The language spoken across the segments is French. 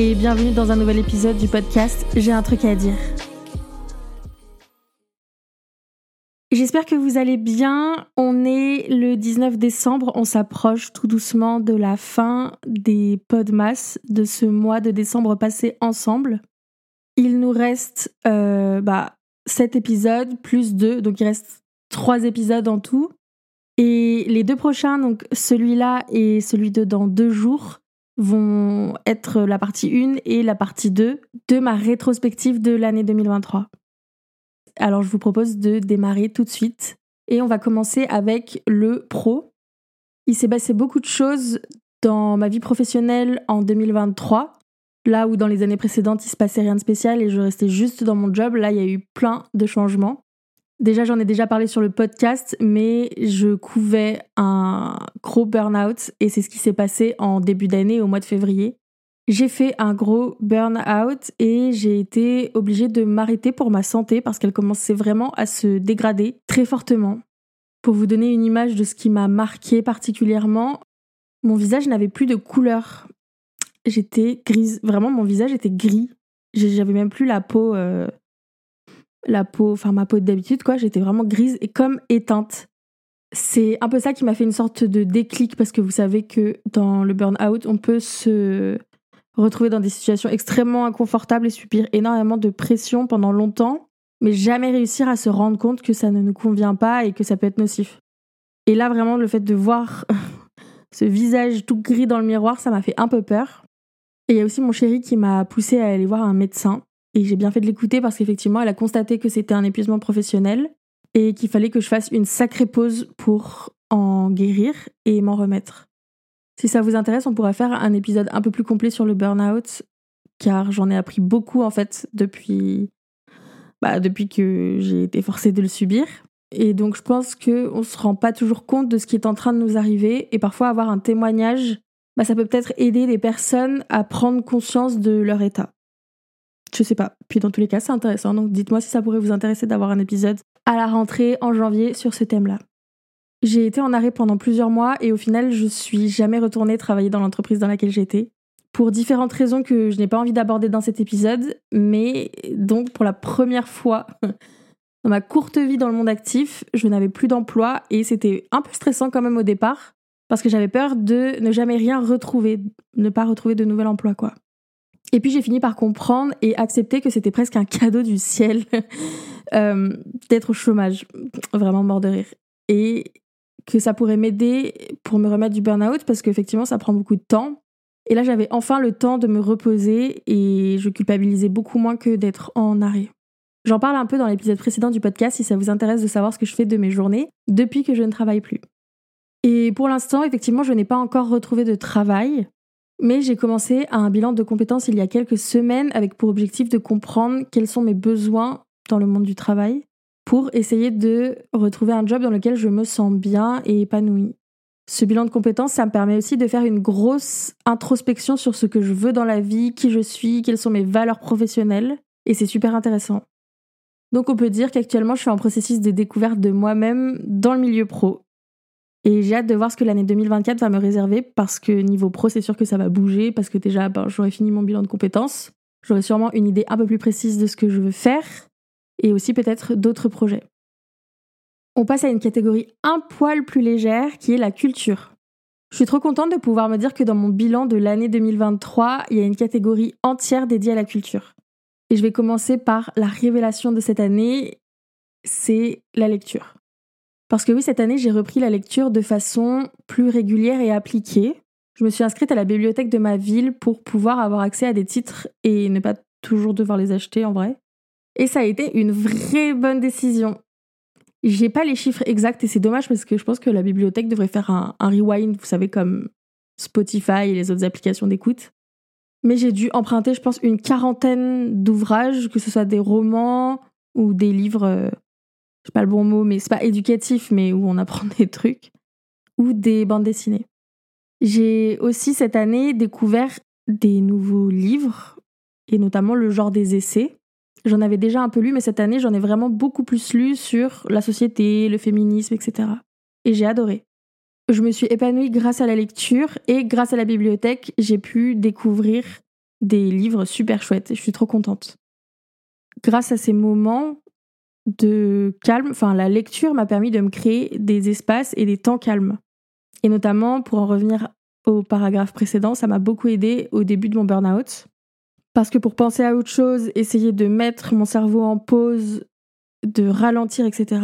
Et bienvenue dans un nouvel épisode du podcast J'ai un truc à dire. J'espère que vous allez bien. On est le 19 décembre, on s'approche tout doucement de la fin des podmas de ce mois de décembre passé ensemble. Il nous reste euh, bah, 7 épisodes plus 2, donc il reste 3 épisodes en tout. Et les deux prochains, donc celui-là et celui de dans deux jours, vont être la partie 1 et la partie 2 de ma rétrospective de l'année 2023. Alors je vous propose de démarrer tout de suite et on va commencer avec le pro. Il s'est passé beaucoup de choses dans ma vie professionnelle en 2023. Là où dans les années précédentes il se passait rien de spécial et je restais juste dans mon job, là il y a eu plein de changements. Déjà, j'en ai déjà parlé sur le podcast, mais je couvais un gros burn-out et c'est ce qui s'est passé en début d'année, au mois de février. J'ai fait un gros burn-out et j'ai été obligée de m'arrêter pour ma santé parce qu'elle commençait vraiment à se dégrader très fortement. Pour vous donner une image de ce qui m'a marqué particulièrement, mon visage n'avait plus de couleur. J'étais grise. Vraiment, mon visage était gris. J'avais même plus la peau euh, la peau, enfin ma peau d'habitude, quoi. J'étais vraiment grise et comme éteinte. C'est un peu ça qui m'a fait une sorte de déclic parce que vous savez que dans le burn-out, on peut se retrouver dans des situations extrêmement inconfortables et subir énormément de pression pendant longtemps, mais jamais réussir à se rendre compte que ça ne nous convient pas et que ça peut être nocif. Et là, vraiment, le fait de voir ce visage tout gris dans le miroir, ça m'a fait un peu peur. Et il y a aussi mon chéri qui m'a poussé à aller voir un médecin et j'ai bien fait de l'écouter parce qu'effectivement, elle a constaté que c'était un épuisement professionnel et qu'il fallait que je fasse une sacrée pause pour en guérir et m'en remettre. Si ça vous intéresse, on pourrait faire un épisode un peu plus complet sur le burn-out, car j'en ai appris beaucoup en fait depuis, bah, depuis que j'ai été forcée de le subir. Et donc je pense qu'on ne se rend pas toujours compte de ce qui est en train de nous arriver et parfois avoir un témoignage, bah, ça peut peut-être aider les personnes à prendre conscience de leur état. Je sais pas. Puis dans tous les cas, c'est intéressant. Donc dites-moi si ça pourrait vous intéresser d'avoir un épisode à la rentrée en janvier sur ce thème-là. J'ai été en arrêt pendant plusieurs mois et au final, je suis jamais retournée travailler dans l'entreprise dans laquelle j'étais. Pour différentes raisons que je n'ai pas envie d'aborder dans cet épisode, mais donc pour la première fois dans ma courte vie dans le monde actif, je n'avais plus d'emploi et c'était un peu stressant quand même au départ parce que j'avais peur de ne jamais rien retrouver, ne pas retrouver de nouvel emploi quoi. Et puis j'ai fini par comprendre et accepter que c'était presque un cadeau du ciel euh, d'être au chômage, vraiment mort de rire. Et que ça pourrait m'aider pour me remettre du burn-out parce qu'effectivement ça prend beaucoup de temps. Et là j'avais enfin le temps de me reposer et je culpabilisais beaucoup moins que d'être en arrêt. J'en parle un peu dans l'épisode précédent du podcast si ça vous intéresse de savoir ce que je fais de mes journées depuis que je ne travaille plus. Et pour l'instant, effectivement, je n'ai pas encore retrouvé de travail. Mais j'ai commencé à un bilan de compétences il y a quelques semaines avec pour objectif de comprendre quels sont mes besoins dans le monde du travail pour essayer de retrouver un job dans lequel je me sens bien et épanouie. Ce bilan de compétences, ça me permet aussi de faire une grosse introspection sur ce que je veux dans la vie, qui je suis, quelles sont mes valeurs professionnelles, et c'est super intéressant. Donc on peut dire qu'actuellement je suis en processus de découverte de moi-même dans le milieu pro. Et j'ai hâte de voir ce que l'année 2024 va me réserver parce que niveau pro, c'est sûr que ça va bouger parce que déjà, ben, j'aurai fini mon bilan de compétences. J'aurai sûrement une idée un peu plus précise de ce que je veux faire et aussi peut-être d'autres projets. On passe à une catégorie un poil plus légère qui est la culture. Je suis trop contente de pouvoir me dire que dans mon bilan de l'année 2023, il y a une catégorie entière dédiée à la culture. Et je vais commencer par la révélation de cette année, c'est la lecture. Parce que oui, cette année, j'ai repris la lecture de façon plus régulière et appliquée. Je me suis inscrite à la bibliothèque de ma ville pour pouvoir avoir accès à des titres et ne pas toujours devoir les acheter en vrai. Et ça a été une vraie bonne décision. J'ai pas les chiffres exacts et c'est dommage parce que je pense que la bibliothèque devrait faire un, un rewind, vous savez, comme Spotify et les autres applications d'écoute. Mais j'ai dû emprunter, je pense, une quarantaine d'ouvrages, que ce soit des romans ou des livres pas le bon mot, mais c'est pas éducatif, mais où on apprend des trucs, ou des bandes dessinées. J'ai aussi cette année découvert des nouveaux livres, et notamment le genre des essais. J'en avais déjà un peu lu, mais cette année, j'en ai vraiment beaucoup plus lu sur la société, le féminisme, etc. Et j'ai adoré. je me suis épanouie grâce à la lecture et grâce à la bibliothèque, j'ai pu découvrir des livres super chouettes. Je suis trop contente. Grâce à ces moments de calme, enfin la lecture m'a permis de me créer des espaces et des temps calmes. Et notamment, pour en revenir au paragraphe précédent, ça m'a beaucoup aidé au début de mon burn-out. Parce que pour penser à autre chose, essayer de mettre mon cerveau en pause, de ralentir, etc.,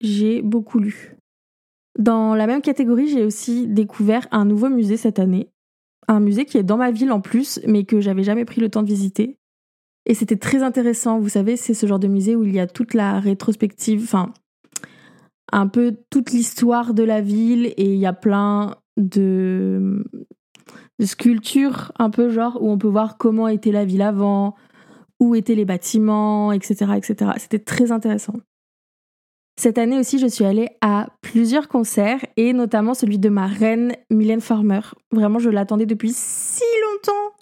j'ai beaucoup lu. Dans la même catégorie, j'ai aussi découvert un nouveau musée cette année. Un musée qui est dans ma ville en plus, mais que j'avais jamais pris le temps de visiter. Et c'était très intéressant. Vous savez, c'est ce genre de musée où il y a toute la rétrospective, enfin, un peu toute l'histoire de la ville et il y a plein de, sculptures, un peu genre, où on peut voir comment était la ville avant, où étaient les bâtiments, etc. etc. C'était très intéressant. Cette année aussi, je suis allée à plusieurs concerts et notamment celui de ma reine Mylène Farmer. Vraiment, je l'attendais depuis si longtemps.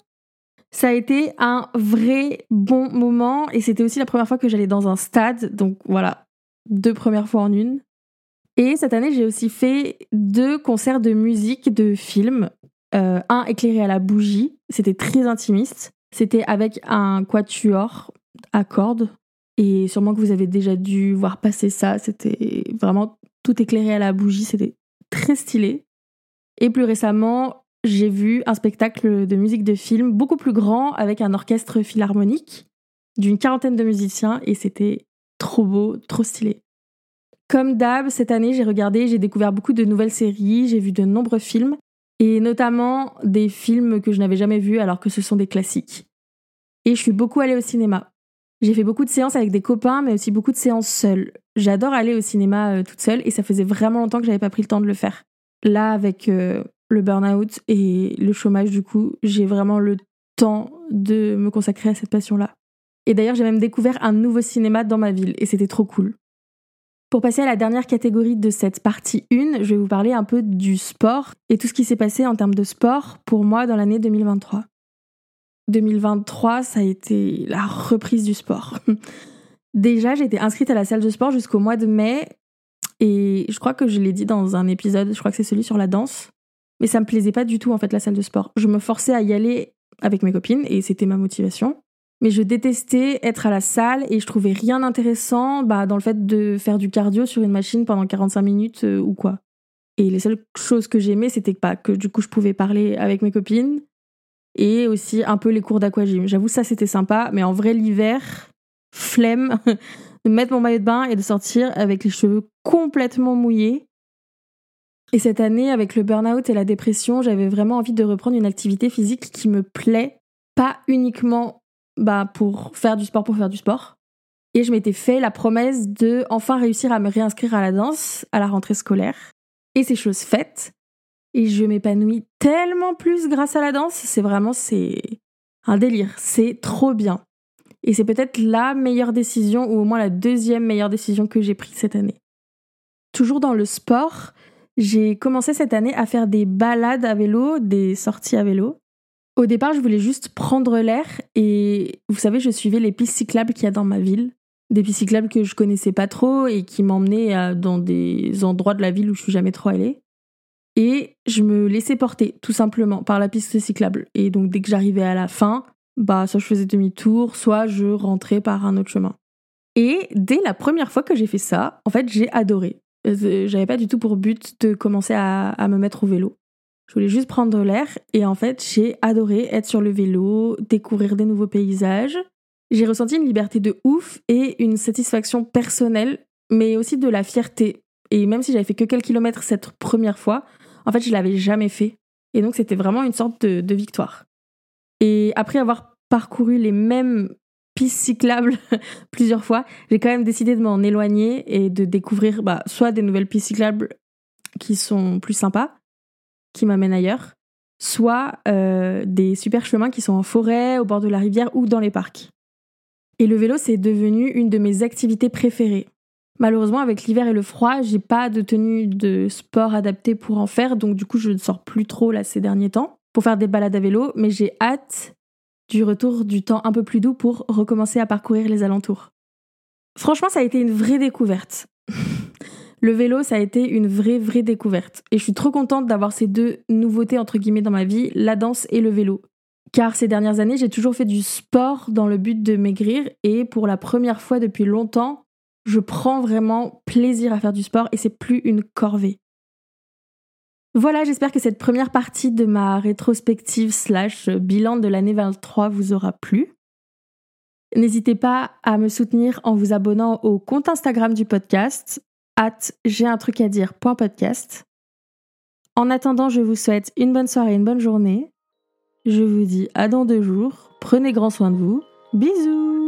Ça a été un vrai bon moment et c'était aussi la première fois que j'allais dans un stade. Donc voilà, deux premières fois en une. Et cette année, j'ai aussi fait deux concerts de musique de films. Euh, un éclairé à la bougie, c'était très intimiste. C'était avec un quatuor à cordes. Et sûrement que vous avez déjà dû voir passer ça. C'était vraiment tout éclairé à la bougie. C'était très stylé. Et plus récemment, j'ai vu un spectacle de musique de film beaucoup plus grand avec un orchestre philharmonique d'une quarantaine de musiciens et c'était trop beau, trop stylé. Comme d'hab, cette année, j'ai regardé, j'ai découvert beaucoup de nouvelles séries, j'ai vu de nombreux films et notamment des films que je n'avais jamais vus alors que ce sont des classiques. Et je suis beaucoup allée au cinéma. J'ai fait beaucoup de séances avec des copains, mais aussi beaucoup de séances seules. J'adore aller au cinéma euh, toute seule et ça faisait vraiment longtemps que j'avais pas pris le temps de le faire. Là, avec euh, le burn-out et le chômage, du coup, j'ai vraiment le temps de me consacrer à cette passion-là. Et d'ailleurs, j'ai même découvert un nouveau cinéma dans ma ville et c'était trop cool. Pour passer à la dernière catégorie de cette partie 1, je vais vous parler un peu du sport et tout ce qui s'est passé en termes de sport pour moi dans l'année 2023. 2023, ça a été la reprise du sport. Déjà, j'étais inscrite à la salle de sport jusqu'au mois de mai et je crois que je l'ai dit dans un épisode, je crois que c'est celui sur la danse, mais ça me plaisait pas du tout en fait la salle de sport. Je me forçais à y aller avec mes copines et c'était ma motivation mais je détestais être à la salle et je trouvais rien d'intéressant bah, dans le fait de faire du cardio sur une machine pendant 45 minutes euh, ou quoi. Et les seules choses que j'aimais, c'était que, bah, que du coup je pouvais parler avec mes copines et aussi un peu les cours d'aquagym. J'avoue, ça c'était sympa, mais en vrai, l'hiver, flemme de mettre mon maillot de bain et de sortir avec les cheveux complètement mouillés. Et cette année, avec le burn-out et la dépression, j'avais vraiment envie de reprendre une activité physique qui me plaît, pas uniquement bah, pour faire du sport pour faire du sport. Et je m'étais fait la promesse de enfin réussir à me réinscrire à la danse à la rentrée scolaire. Et c'est chose faite. Et je m'épanouis tellement plus grâce à la danse. C'est vraiment, c'est un délire. C'est trop bien. Et c'est peut-être la meilleure décision, ou au moins la deuxième meilleure décision que j'ai prise cette année. Toujours dans le sport, j'ai commencé cette année à faire des balades à vélo, des sorties à vélo. Au départ, je voulais juste prendre l'air et vous savez, je suivais les pistes cyclables qu'il y a dans ma ville. Des pistes cyclables que je connaissais pas trop et qui m'emmenaient dans des endroits de la ville où je suis jamais trop allée. Et je me laissais porter, tout simplement, par la piste cyclable. Et donc, dès que j'arrivais à la fin, bah, soit je faisais demi-tour, soit je rentrais par un autre chemin. Et dès la première fois que j'ai fait ça, en fait, j'ai adoré. Euh, j'avais pas du tout pour but de commencer à me mettre au vélo. Je voulais juste prendre l'air et en fait, j'ai adoré être sur le vélo, découvrir des nouveaux paysages. J'ai ressenti une liberté de ouf et une satisfaction personnelle, mais aussi de la fierté. Et même si j'avais fait que quelques kilomètres cette première fois, en fait, je l'avais jamais fait. Et donc, c'était vraiment une sorte de, victoire. Et après avoir parcouru les mêmes pistes cyclables plusieurs fois, j'ai quand même décidé de m'en éloigner et de découvrir bah, soit des nouvelles pistes cyclables qui sont plus sympas, qui m'amènent ailleurs, soit euh, des super chemins qui sont en forêt, au bord de la rivière ou dans les parcs. Et le vélo, c'est devenu une de mes activités préférées. Malheureusement, avec l'hiver et le froid, j'ai pas de tenue de sport adaptée pour en faire, donc du coup, je ne sors plus trop là ces derniers temps pour faire des balades à vélo, mais j'ai hâte du retour du temps un peu plus doux pour recommencer à parcourir les alentours. Franchement, ça a été une vraie découverte. Le vélo, ça a été une vraie, vraie découverte. Et je suis trop contente d'avoir ces deux nouveautés, entre guillemets, dans ma vie, la danse et le vélo. Car ces dernières années, j'ai toujours fait du sport dans le but de maigrir et pour la première fois depuis longtemps, je prends vraiment plaisir à faire du sport et c'est plus une corvée. Voilà, j'espère que cette première partie de ma rétrospective slash bilan de l'année 23 vous aura plu. N'hésitez pas à me soutenir en vous abonnant au compte Instagram du podcast, at j'ai un truc à dire podcast. En attendant, je vous souhaite une bonne soirée une bonne journée. Je vous dis à dans deux jours. Prenez grand soin de vous. Bisous